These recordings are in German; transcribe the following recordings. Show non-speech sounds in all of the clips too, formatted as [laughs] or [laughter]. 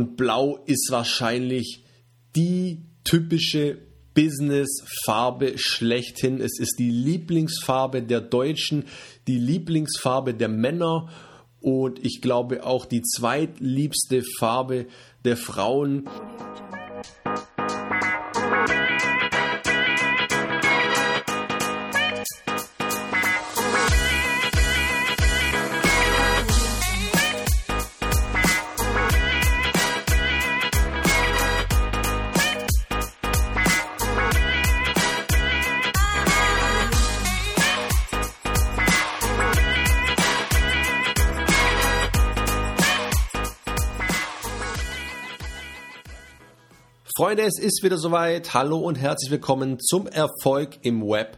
Und Blau ist wahrscheinlich die typische Business-Farbe schlechthin. Es ist die Lieblingsfarbe der Deutschen, die Lieblingsfarbe der Männer und ich glaube auch die zweitliebste Farbe der Frauen. Freunde, es ist wieder soweit. Hallo und herzlich willkommen zum Erfolg im Web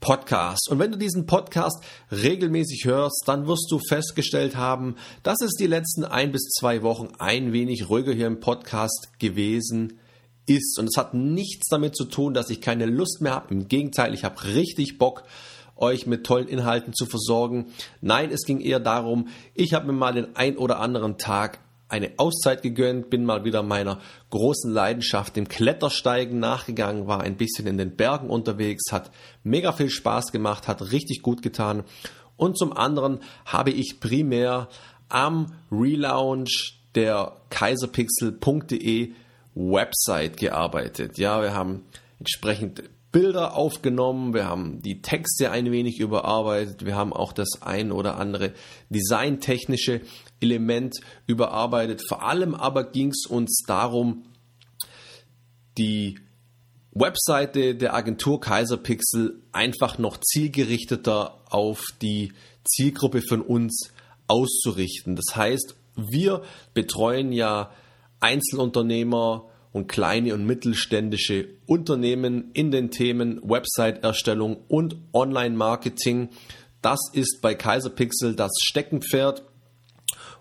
Podcast. Und wenn du diesen Podcast regelmäßig hörst, dann wirst du festgestellt haben, dass es die letzten ein bis zwei Wochen ein wenig ruhiger hier im Podcast gewesen ist. Und es hat nichts damit zu tun, dass ich keine Lust mehr habe. Im Gegenteil, ich habe richtig Bock, euch mit tollen Inhalten zu versorgen. Nein, es ging eher darum, ich habe mir mal den ein oder anderen Tag eine Auszeit gegönnt, bin mal wieder meiner großen Leidenschaft, dem Klettersteigen nachgegangen, war ein bisschen in den Bergen unterwegs, hat mega viel Spaß gemacht, hat richtig gut getan. Und zum anderen habe ich primär am Relaunch der kaiserpixel.de Website gearbeitet. Ja, wir haben entsprechend Bilder aufgenommen, wir haben die Texte ein wenig überarbeitet, wir haben auch das ein oder andere designtechnische Element überarbeitet. Vor allem aber ging es uns darum, die Webseite der Agentur Kaiserpixel einfach noch zielgerichteter auf die Zielgruppe von uns auszurichten. Das heißt, wir betreuen ja Einzelunternehmer und kleine und mittelständische Unternehmen in den Themen Website-Erstellung und Online-Marketing. Das ist bei Kaiserpixel das Steckenpferd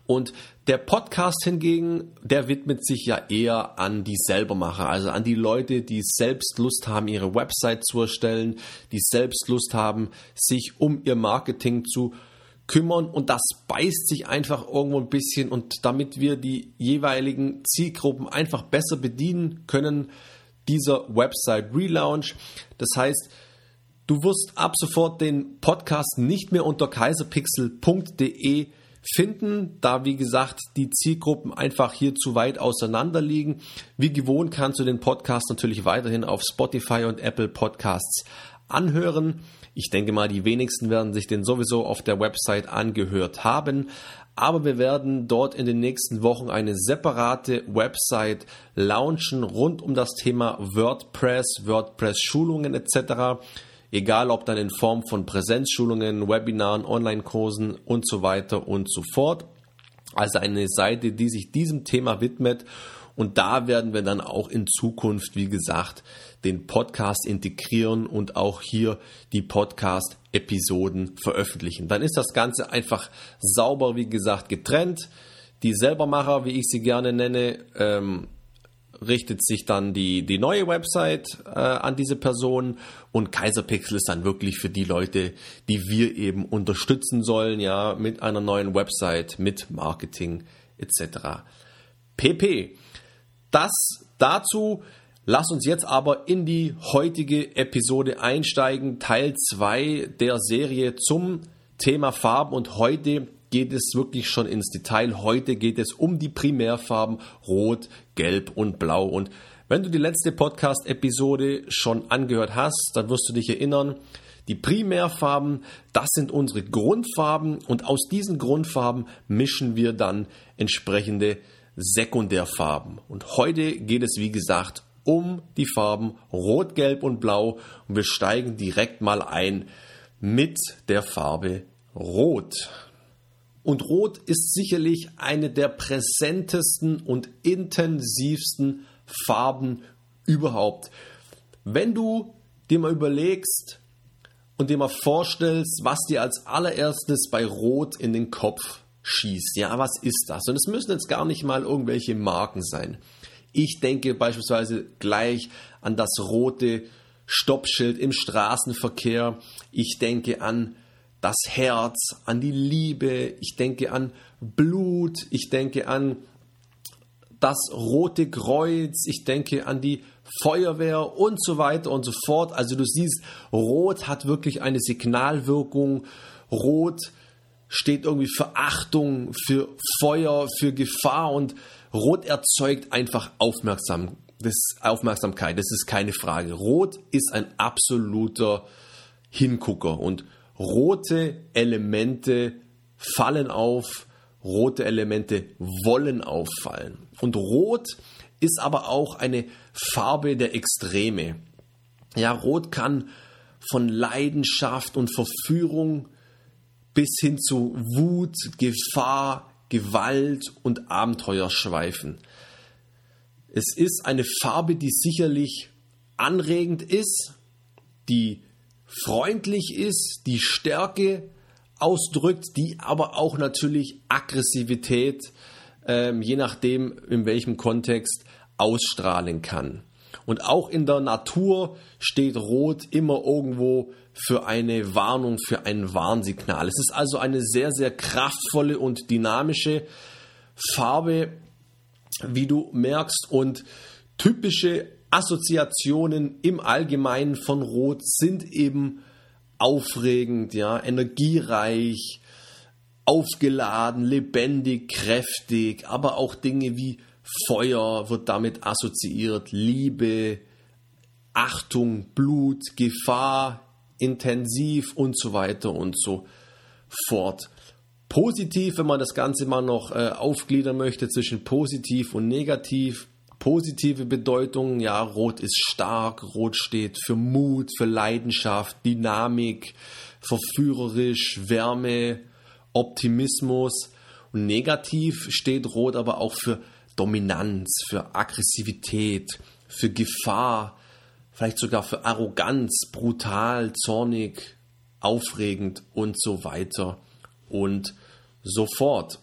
und der Podcast hingegen, der widmet sich ja eher an die Selbermacher, also an die Leute, die selbst Lust haben, ihre Website zu erstellen, die selbst Lust haben, sich um ihr Marketing zu kümmern und das beißt sich einfach irgendwo ein bisschen und damit wir die jeweiligen Zielgruppen einfach besser bedienen können, dieser Website Relaunch. Das heißt, du wirst ab sofort den Podcast nicht mehr unter kaiserpixel.de finden, da wie gesagt die Zielgruppen einfach hier zu weit auseinander liegen. Wie gewohnt kannst du den Podcast natürlich weiterhin auf Spotify und Apple Podcasts anhören. Ich denke mal, die wenigsten werden sich den sowieso auf der Website angehört haben. Aber wir werden dort in den nächsten Wochen eine separate Website launchen rund um das Thema WordPress, WordPress-Schulungen etc egal ob dann in Form von Präsenzschulungen, Webinaren, Online-Kursen und so weiter und so fort. Also eine Seite, die sich diesem Thema widmet. Und da werden wir dann auch in Zukunft, wie gesagt, den Podcast integrieren und auch hier die Podcast-Episoden veröffentlichen. Dann ist das Ganze einfach sauber, wie gesagt, getrennt. Die Selbermacher, wie ich sie gerne nenne, ähm, richtet sich dann die, die neue Website äh, an diese Person und Kaiserpixel ist dann wirklich für die Leute, die wir eben unterstützen sollen, ja, mit einer neuen Website, mit Marketing etc. PP. Das dazu. Lass uns jetzt aber in die heutige Episode einsteigen, Teil 2 der Serie zum Thema Farben und heute geht es wirklich schon ins Detail. Heute geht es um die Primärfarben Rot, Gelb und Blau. Und wenn du die letzte Podcast-Episode schon angehört hast, dann wirst du dich erinnern, die Primärfarben, das sind unsere Grundfarben und aus diesen Grundfarben mischen wir dann entsprechende Sekundärfarben. Und heute geht es, wie gesagt, um die Farben Rot, Gelb und Blau und wir steigen direkt mal ein mit der Farbe Rot. Und Rot ist sicherlich eine der präsentesten und intensivsten Farben überhaupt. Wenn du dir mal überlegst und dir mal vorstellst, was dir als allererstes bei Rot in den Kopf schießt, ja, was ist das? Und es müssen jetzt gar nicht mal irgendwelche Marken sein. Ich denke beispielsweise gleich an das rote Stoppschild im Straßenverkehr. Ich denke an das Herz, an die Liebe, ich denke an Blut, ich denke an das Rote Kreuz, ich denke an die Feuerwehr und so weiter und so fort. Also du siehst, Rot hat wirklich eine Signalwirkung. Rot steht irgendwie für Achtung, für Feuer, für Gefahr und Rot erzeugt einfach Aufmerksam, das Aufmerksamkeit. Das ist keine Frage. Rot ist ein absoluter Hingucker und rote Elemente fallen auf, rote Elemente wollen auffallen. Und Rot ist aber auch eine Farbe der Extreme. Ja, Rot kann von Leidenschaft und Verführung bis hin zu Wut, Gefahr, Gewalt und Abenteuer schweifen. Es ist eine Farbe, die sicherlich anregend ist, die freundlich ist, die Stärke ausdrückt, die aber auch natürlich Aggressivität, ähm, je nachdem in welchem Kontext, ausstrahlen kann. Und auch in der Natur steht Rot immer irgendwo für eine Warnung, für ein Warnsignal. Es ist also eine sehr, sehr kraftvolle und dynamische Farbe, wie du merkst. Und typische Assoziationen im Allgemeinen von Rot sind eben aufregend, ja, energiereich, aufgeladen, lebendig, kräftig, aber auch Dinge wie Feuer wird damit assoziiert, Liebe, Achtung, Blut, Gefahr, intensiv und so weiter und so fort. Positiv, wenn man das Ganze mal noch äh, aufgliedern möchte zwischen positiv und negativ. Positive Bedeutung, ja, Rot ist stark, Rot steht für Mut, für Leidenschaft, Dynamik, verführerisch, Wärme, Optimismus. Und negativ steht Rot aber auch für Dominanz, für Aggressivität, für Gefahr, vielleicht sogar für Arroganz, brutal, zornig, aufregend und so weiter und so fort.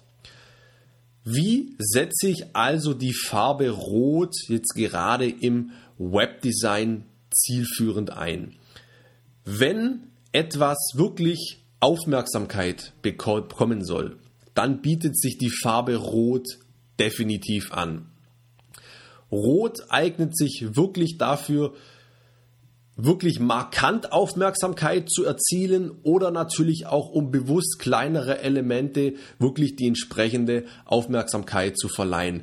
Wie setze ich also die Farbe Rot jetzt gerade im Webdesign zielführend ein? Wenn etwas wirklich Aufmerksamkeit bekommen soll, dann bietet sich die Farbe Rot definitiv an. Rot eignet sich wirklich dafür, wirklich markant Aufmerksamkeit zu erzielen oder natürlich auch um bewusst kleinere Elemente wirklich die entsprechende Aufmerksamkeit zu verleihen.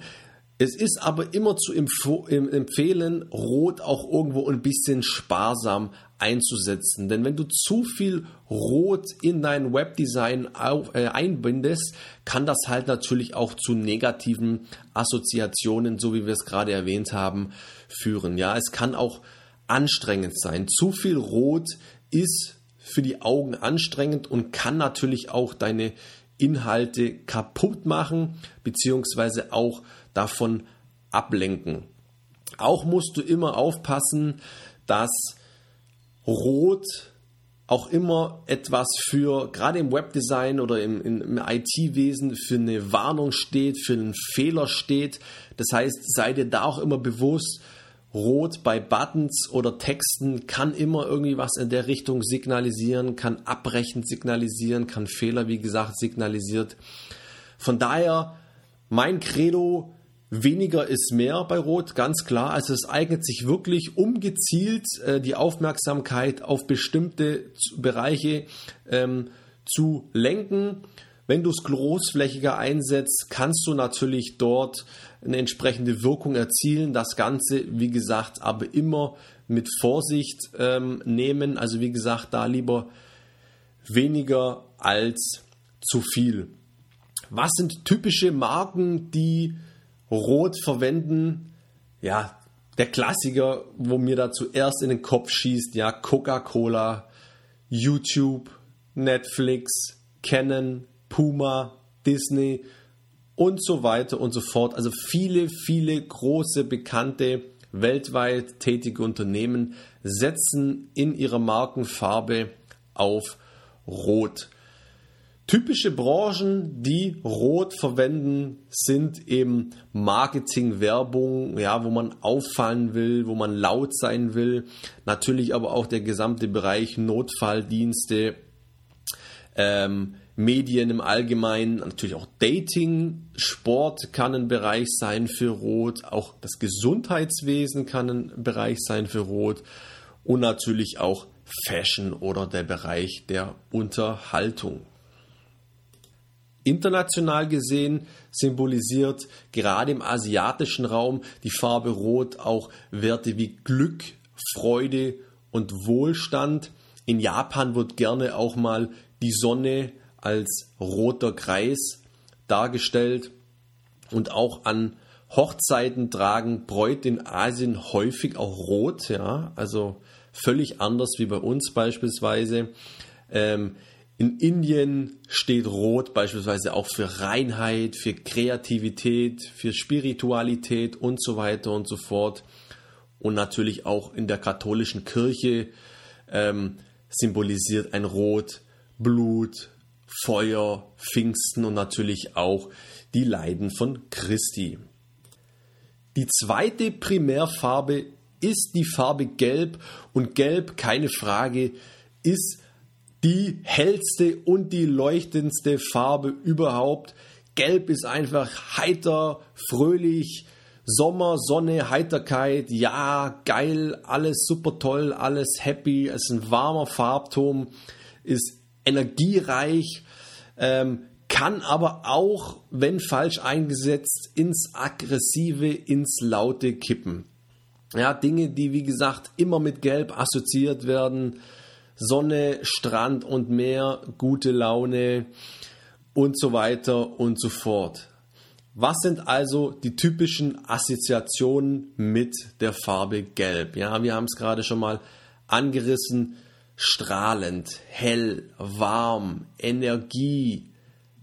Es ist aber immer zu empfehlen, Rot auch irgendwo ein bisschen sparsam einzusetzen. Denn wenn du zu viel Rot in dein Webdesign äh, einbindest, kann das halt natürlich auch zu negativen Assoziationen, so wie wir es gerade erwähnt haben, führen. Ja, es kann auch anstrengend sein. Zu viel Rot ist für die Augen anstrengend und kann natürlich auch deine Inhalte kaputt machen, beziehungsweise auch davon ablenken. Auch musst du immer aufpassen, dass Rot auch immer etwas für, gerade im Webdesign oder im, im IT-Wesen, für eine Warnung steht, für einen Fehler steht. Das heißt, sei dir da auch immer bewusst, Rot bei Buttons oder Texten kann immer irgendwie was in der Richtung signalisieren, kann abbrechen signalisieren, kann Fehler, wie gesagt, signalisiert. Von daher mein Credo, weniger ist mehr bei Rot, ganz klar. Also es eignet sich wirklich, um gezielt äh, die Aufmerksamkeit auf bestimmte Bereiche ähm, zu lenken. Wenn du es großflächiger einsetzt, kannst du natürlich dort eine entsprechende Wirkung erzielen. Das Ganze, wie gesagt, aber immer mit Vorsicht ähm, nehmen. Also wie gesagt, da lieber weniger als zu viel. Was sind typische Marken, die Rot verwenden? Ja, der Klassiker, wo mir da zuerst in den Kopf schießt, ja, Coca-Cola, YouTube, Netflix, Canon, Puma, Disney und so weiter und so fort. Also viele, viele große, bekannte, weltweit tätige Unternehmen setzen in ihrer Markenfarbe auf Rot. Typische Branchen, die Rot verwenden, sind eben Marketing, Werbung, ja, wo man auffallen will, wo man laut sein will. Natürlich aber auch der gesamte Bereich Notfalldienste, ähm, Medien im Allgemeinen, natürlich auch Dating, Sport kann ein Bereich sein für Rot, auch das Gesundheitswesen kann ein Bereich sein für Rot und natürlich auch Fashion oder der Bereich der Unterhaltung. International gesehen symbolisiert gerade im asiatischen Raum die Farbe Rot auch Werte wie Glück, Freude und Wohlstand. In Japan wird gerne auch mal die Sonne als roter Kreis dargestellt und auch an Hochzeiten tragen Bräute in Asien häufig auch rot, ja, also völlig anders wie bei uns beispielsweise. Ähm, in Indien steht Rot beispielsweise auch für Reinheit, für Kreativität, für Spiritualität und so weiter und so fort. Und natürlich auch in der katholischen Kirche ähm, symbolisiert ein Rot Blut, Feuer, Pfingsten und natürlich auch die Leiden von Christi. Die zweite Primärfarbe ist die Farbe Gelb und Gelb, keine Frage, ist die hellste und die leuchtendste Farbe überhaupt. Gelb ist einfach heiter, fröhlich, Sommer, Sonne, Heiterkeit, ja, geil, alles super toll, alles happy, es ist ein warmer Farbton, ist energiereich, ähm, kann aber auch, wenn falsch eingesetzt, ins Aggressive, ins Laute kippen. Ja, Dinge, die wie gesagt immer mit Gelb assoziiert werden, Sonne, Strand und Meer, gute Laune und so weiter und so fort. Was sind also die typischen Assoziationen mit der Farbe Gelb? Ja, wir haben es gerade schon mal angerissen. Strahlend, hell, warm, Energie,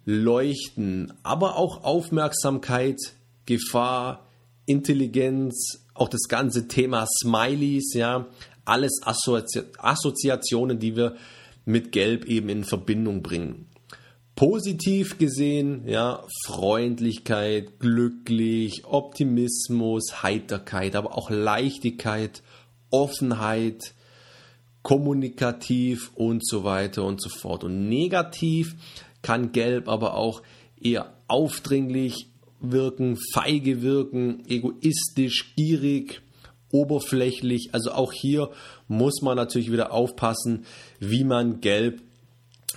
Leuchten, aber auch Aufmerksamkeit, Gefahr, Intelligenz, auch das ganze Thema Smileys, ja, alles Assozi Assoziationen, die wir mit Gelb eben in Verbindung bringen. Positiv gesehen, ja, Freundlichkeit, glücklich, Optimismus, Heiterkeit, aber auch Leichtigkeit, Offenheit, kommunikativ und so weiter und so fort. Und negativ kann Gelb aber auch eher aufdringlich wirken, feige wirken, egoistisch, gierig, oberflächlich. Also auch hier muss man natürlich wieder aufpassen, wie man Gelb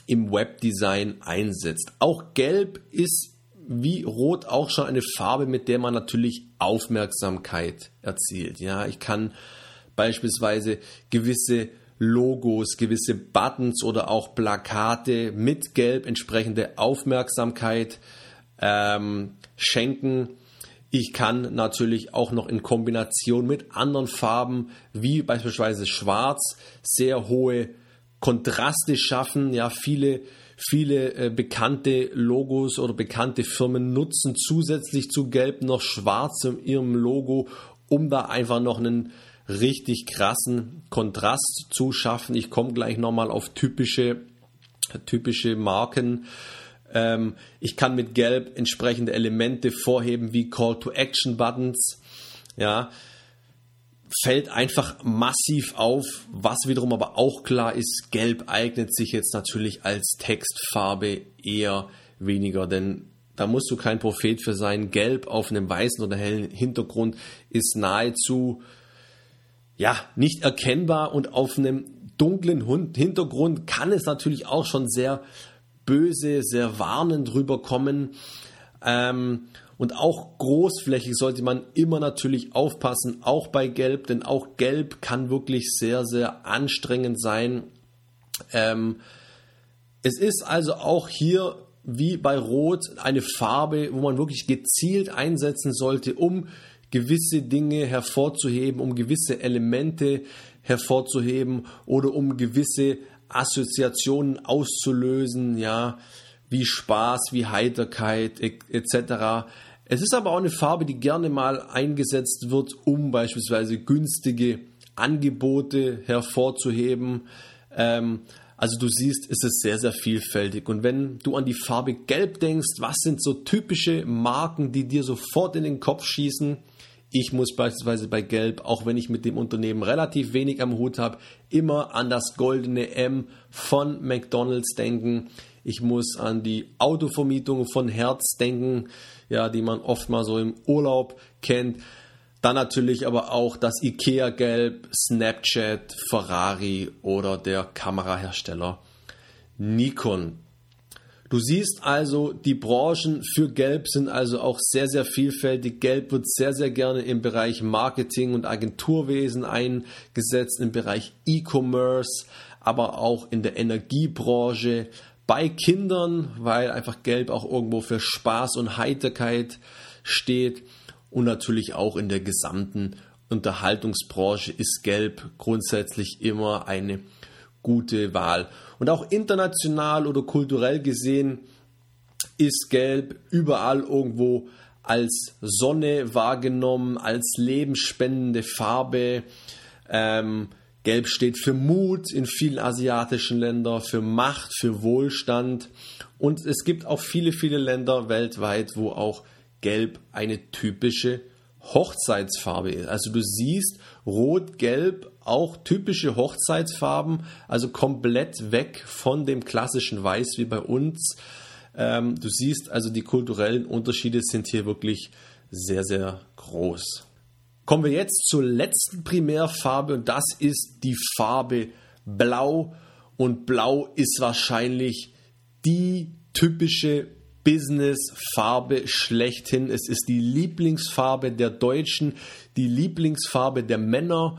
im Webdesign einsetzt. Auch Gelb ist wie Rot auch schon eine Farbe, mit der man natürlich Aufmerksamkeit erzielt. Ja, ich kann beispielsweise gewisse Logos, gewisse Buttons oder auch Plakate mit Gelb entsprechende Aufmerksamkeit ähm, schenken. Ich kann natürlich auch noch in Kombination mit anderen Farben, wie beispielsweise Schwarz, sehr hohe Kontraste schaffen. Ja, viele, viele äh, bekannte Logos oder bekannte Firmen nutzen zusätzlich zu Gelb noch Schwarz in ihrem Logo, um da einfach noch einen richtig krassen Kontrast zu schaffen. Ich komme gleich nochmal auf typische, typische Marken ähm, ich kann mit Gelb entsprechende Elemente vorheben wie Call to Action Buttons. Ja, fällt einfach massiv auf. Was wiederum aber auch klar ist, Gelb eignet sich jetzt natürlich als Textfarbe eher weniger, denn da musst du kein Prophet für sein. Gelb auf einem weißen oder hellen Hintergrund ist nahezu ja nicht erkennbar und auf einem dunklen Hintergrund kann es natürlich auch schon sehr böse, sehr warnend rüberkommen. Ähm, und auch großflächig sollte man immer natürlich aufpassen, auch bei Gelb, denn auch Gelb kann wirklich sehr, sehr anstrengend sein. Ähm, es ist also auch hier wie bei Rot eine Farbe, wo man wirklich gezielt einsetzen sollte, um gewisse Dinge hervorzuheben, um gewisse Elemente hervorzuheben oder um gewisse Assoziationen auszulösen, ja, wie Spaß, wie Heiterkeit etc. Es ist aber auch eine Farbe, die gerne mal eingesetzt wird, um beispielsweise günstige Angebote hervorzuheben. Ähm, also du siehst, es ist sehr, sehr vielfältig. Und wenn du an die Farbe Gelb denkst, was sind so typische Marken, die dir sofort in den Kopf schießen? Ich muss beispielsweise bei Gelb, auch wenn ich mit dem Unternehmen relativ wenig am Hut habe, immer an das goldene M von McDonald's denken. Ich muss an die Autovermietung von Herz denken, ja, die man oft mal so im Urlaub kennt. Dann natürlich aber auch das IKEA Gelb, Snapchat, Ferrari oder der Kamerahersteller Nikon. Du siehst also, die Branchen für Gelb sind also auch sehr, sehr vielfältig. Gelb wird sehr, sehr gerne im Bereich Marketing und Agenturwesen eingesetzt, im Bereich E-Commerce, aber auch in der Energiebranche, bei Kindern, weil einfach Gelb auch irgendwo für Spaß und Heiterkeit steht und natürlich auch in der gesamten Unterhaltungsbranche ist Gelb grundsätzlich immer eine gute Wahl. Und auch international oder kulturell gesehen ist Gelb überall irgendwo als Sonne wahrgenommen, als lebensspendende Farbe. Ähm, Gelb steht für Mut in vielen asiatischen Ländern, für Macht, für Wohlstand. Und es gibt auch viele, viele Länder weltweit, wo auch Gelb eine typische Hochzeitsfarbe ist. Also du siehst Rot, Gelb, auch typische Hochzeitsfarben, also komplett weg von dem klassischen Weiß wie bei uns. Ähm, du siehst also die kulturellen Unterschiede sind hier wirklich sehr, sehr groß. Kommen wir jetzt zur letzten Primärfarbe und das ist die Farbe Blau. Und Blau ist wahrscheinlich die typische Business-Farbe schlechthin. Es ist die Lieblingsfarbe der Deutschen, die Lieblingsfarbe der Männer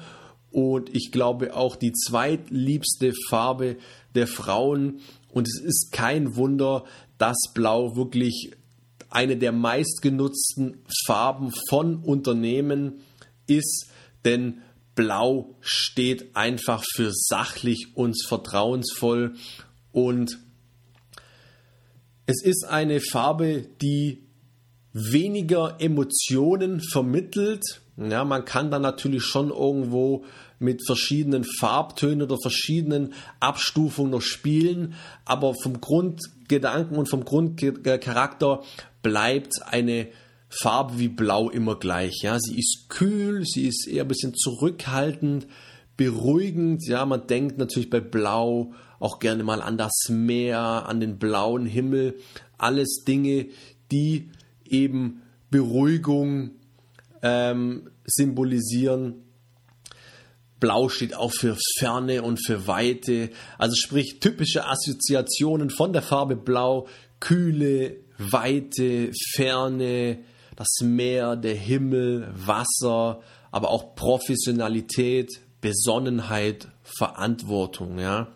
und ich glaube auch die zweitliebste Farbe der Frauen. Und es ist kein Wunder, dass Blau wirklich eine der meistgenutzten Farben von Unternehmen ist, denn Blau steht einfach für sachlich und vertrauensvoll und es ist eine Farbe, die weniger Emotionen vermittelt. Ja, man kann da natürlich schon irgendwo mit verschiedenen Farbtönen oder verschiedenen Abstufungen noch spielen, aber vom Grundgedanken und vom Grundcharakter bleibt eine Farbe wie Blau immer gleich. Ja, sie ist kühl, sie ist eher ein bisschen zurückhaltend, beruhigend. Ja, man denkt natürlich bei Blau auch gerne mal an das Meer, an den blauen Himmel. Alles Dinge, die eben Beruhigung ähm, symbolisieren. Blau steht auch für Ferne und für Weite. Also sprich typische Assoziationen von der Farbe Blau. Kühle, Weite, Ferne, das Meer, der Himmel, Wasser, aber auch Professionalität, Besonnenheit, Verantwortung. Ja.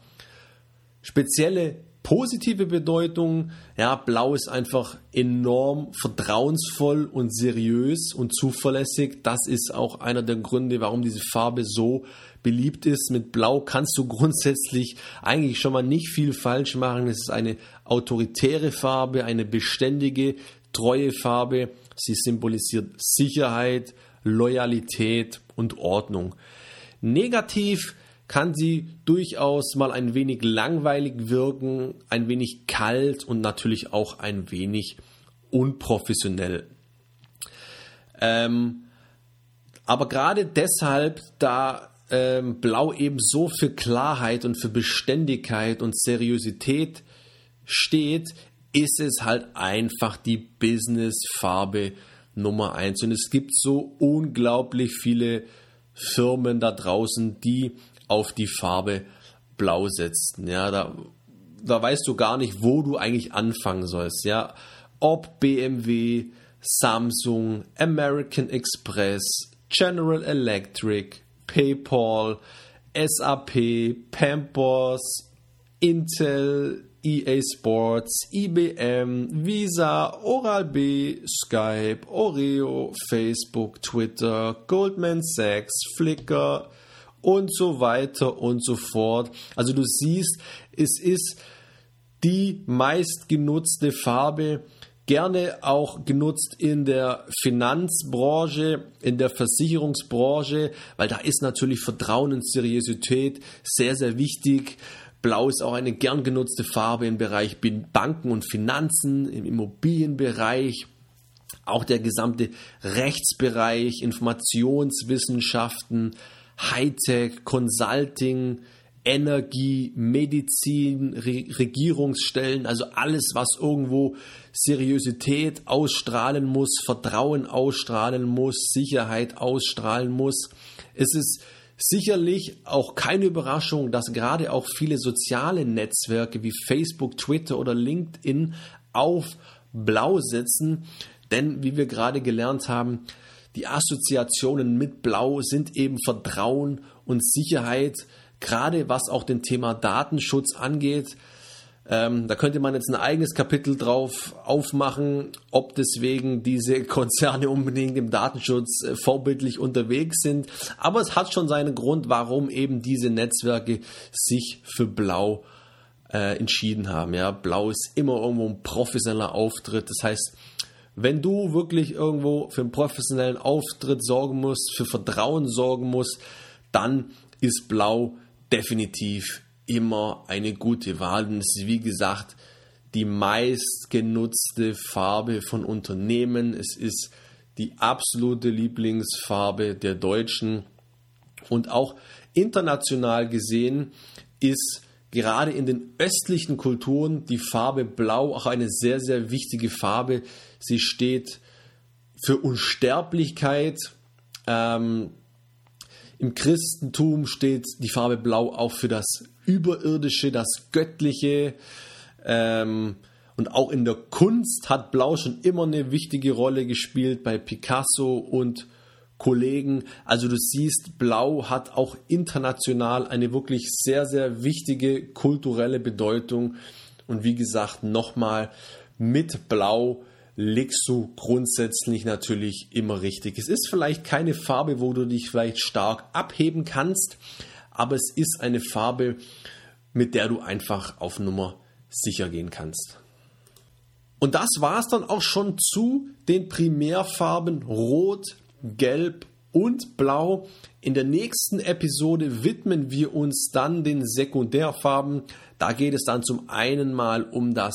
Spezielle positive Bedeutung, ja, Blau ist einfach enorm vertrauensvoll und seriös und zuverlässig. Das ist auch einer der Gründe, warum diese Farbe so beliebt ist. Mit Blau kannst du [laughs] grundsätzlich eigentlich schon mal nicht viel falsch machen. Es ist eine autoritäre Farbe, eine beständige, treue Farbe. Sie symbolisiert Sicherheit, Loyalität und Ordnung. Negativ kann sie durchaus mal ein wenig langweilig wirken, ein wenig kalt und natürlich auch ein wenig unprofessionell. Ähm, aber gerade deshalb, da ähm, Blau eben so für Klarheit und für Beständigkeit und Seriosität steht, ist es halt einfach die Business-Farbe Nummer eins. Und es gibt so unglaublich viele Firmen da draußen, die auf die Farbe Blau setzen. Ja, da, da weißt du gar nicht, wo du eigentlich anfangen sollst. Ja, ob BMW, Samsung, American Express, General Electric, PayPal, SAP, Pampers, Intel, EA Sports, IBM, Visa, Oral-B, Skype, Oreo, Facebook, Twitter, Goldman Sachs, Flickr, und so weiter und so fort. Also du siehst, es ist die meistgenutzte Farbe, gerne auch genutzt in der Finanzbranche, in der Versicherungsbranche, weil da ist natürlich Vertrauen und Seriosität sehr, sehr wichtig. Blau ist auch eine gern genutzte Farbe im Bereich Banken und Finanzen, im Immobilienbereich. auch der gesamte Rechtsbereich, Informationswissenschaften, Hightech, Consulting, Energie, Medizin, Re Regierungsstellen, also alles, was irgendwo Seriosität ausstrahlen muss, Vertrauen ausstrahlen muss, Sicherheit ausstrahlen muss. Es ist sicherlich auch keine Überraschung, dass gerade auch viele soziale Netzwerke wie Facebook, Twitter oder LinkedIn auf Blau setzen, denn wie wir gerade gelernt haben, die Assoziationen mit Blau sind eben Vertrauen und Sicherheit, gerade was auch den Thema Datenschutz angeht. Ähm, da könnte man jetzt ein eigenes Kapitel drauf aufmachen, ob deswegen diese [laughs] Konzerne unbedingt im Datenschutz äh, vorbildlich unterwegs sind. Aber es hat schon seinen Grund, warum eben diese Netzwerke sich für Blau äh, entschieden haben. Ja, Blau ist immer irgendwo ein professioneller Auftritt. Das heißt, wenn du wirklich irgendwo für einen professionellen Auftritt sorgen musst, für Vertrauen sorgen musst, dann ist Blau definitiv immer eine gute Wahl. Und es ist wie gesagt die meistgenutzte Farbe von Unternehmen. Es ist die absolute Lieblingsfarbe der Deutschen. Und auch international gesehen ist gerade in den östlichen Kulturen die Farbe Blau auch eine sehr, sehr wichtige Farbe. Sie steht für Unsterblichkeit. Ähm, Im Christentum steht die Farbe Blau auch für das Überirdische, das Göttliche. Ähm, und auch in der Kunst hat Blau schon immer eine wichtige Rolle gespielt bei Picasso und Kollegen. Also du siehst, Blau hat auch international eine wirklich sehr, sehr wichtige kulturelle Bedeutung. Und wie gesagt, nochmal, mit Blau liegst du grundsätzlich natürlich immer richtig. Es ist vielleicht keine Farbe, wo du dich vielleicht stark abheben kannst, aber es ist eine Farbe, mit der du einfach auf Nummer sicher gehen kannst. Und das war es dann auch schon zu den Primärfarben Rot, Gelb und Blau. In der nächsten Episode widmen wir uns dann den Sekundärfarben. Da geht es dann zum einen mal um das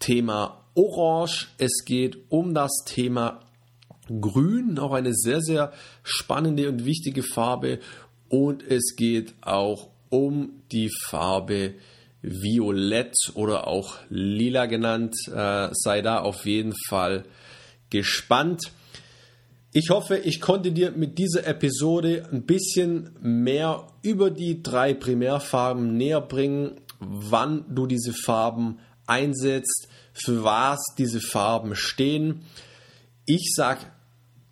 Thema Orange, es geht um das Thema Grün, auch eine sehr, sehr spannende und wichtige Farbe. Und es geht auch um die Farbe Violett oder auch Lila genannt. Äh, sei da auf jeden Fall gespannt. Ich hoffe, ich konnte dir mit dieser Episode ein bisschen mehr über die drei Primärfarben näher bringen, wann du diese Farben einsetzt, für was diese Farben stehen. Ich sage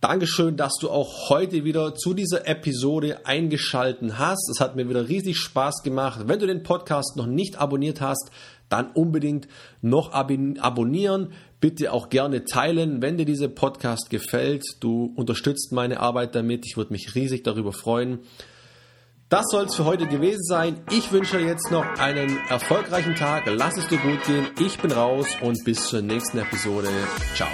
Dankeschön, dass du auch heute wieder zu dieser Episode eingeschalten hast. Es hat mir wieder riesig Spaß gemacht. Wenn du den Podcast noch nicht abonniert hast, dann unbedingt noch abonnieren. Bitte auch gerne teilen, wenn dir dieser Podcast gefällt. Du unterstützt meine Arbeit damit. Ich würde mich riesig darüber freuen. Das soll es für heute gewesen sein. Ich wünsche dir jetzt noch einen erfolgreichen Tag. Lass es dir gut gehen. Ich bin raus und bis zur nächsten Episode. Ciao.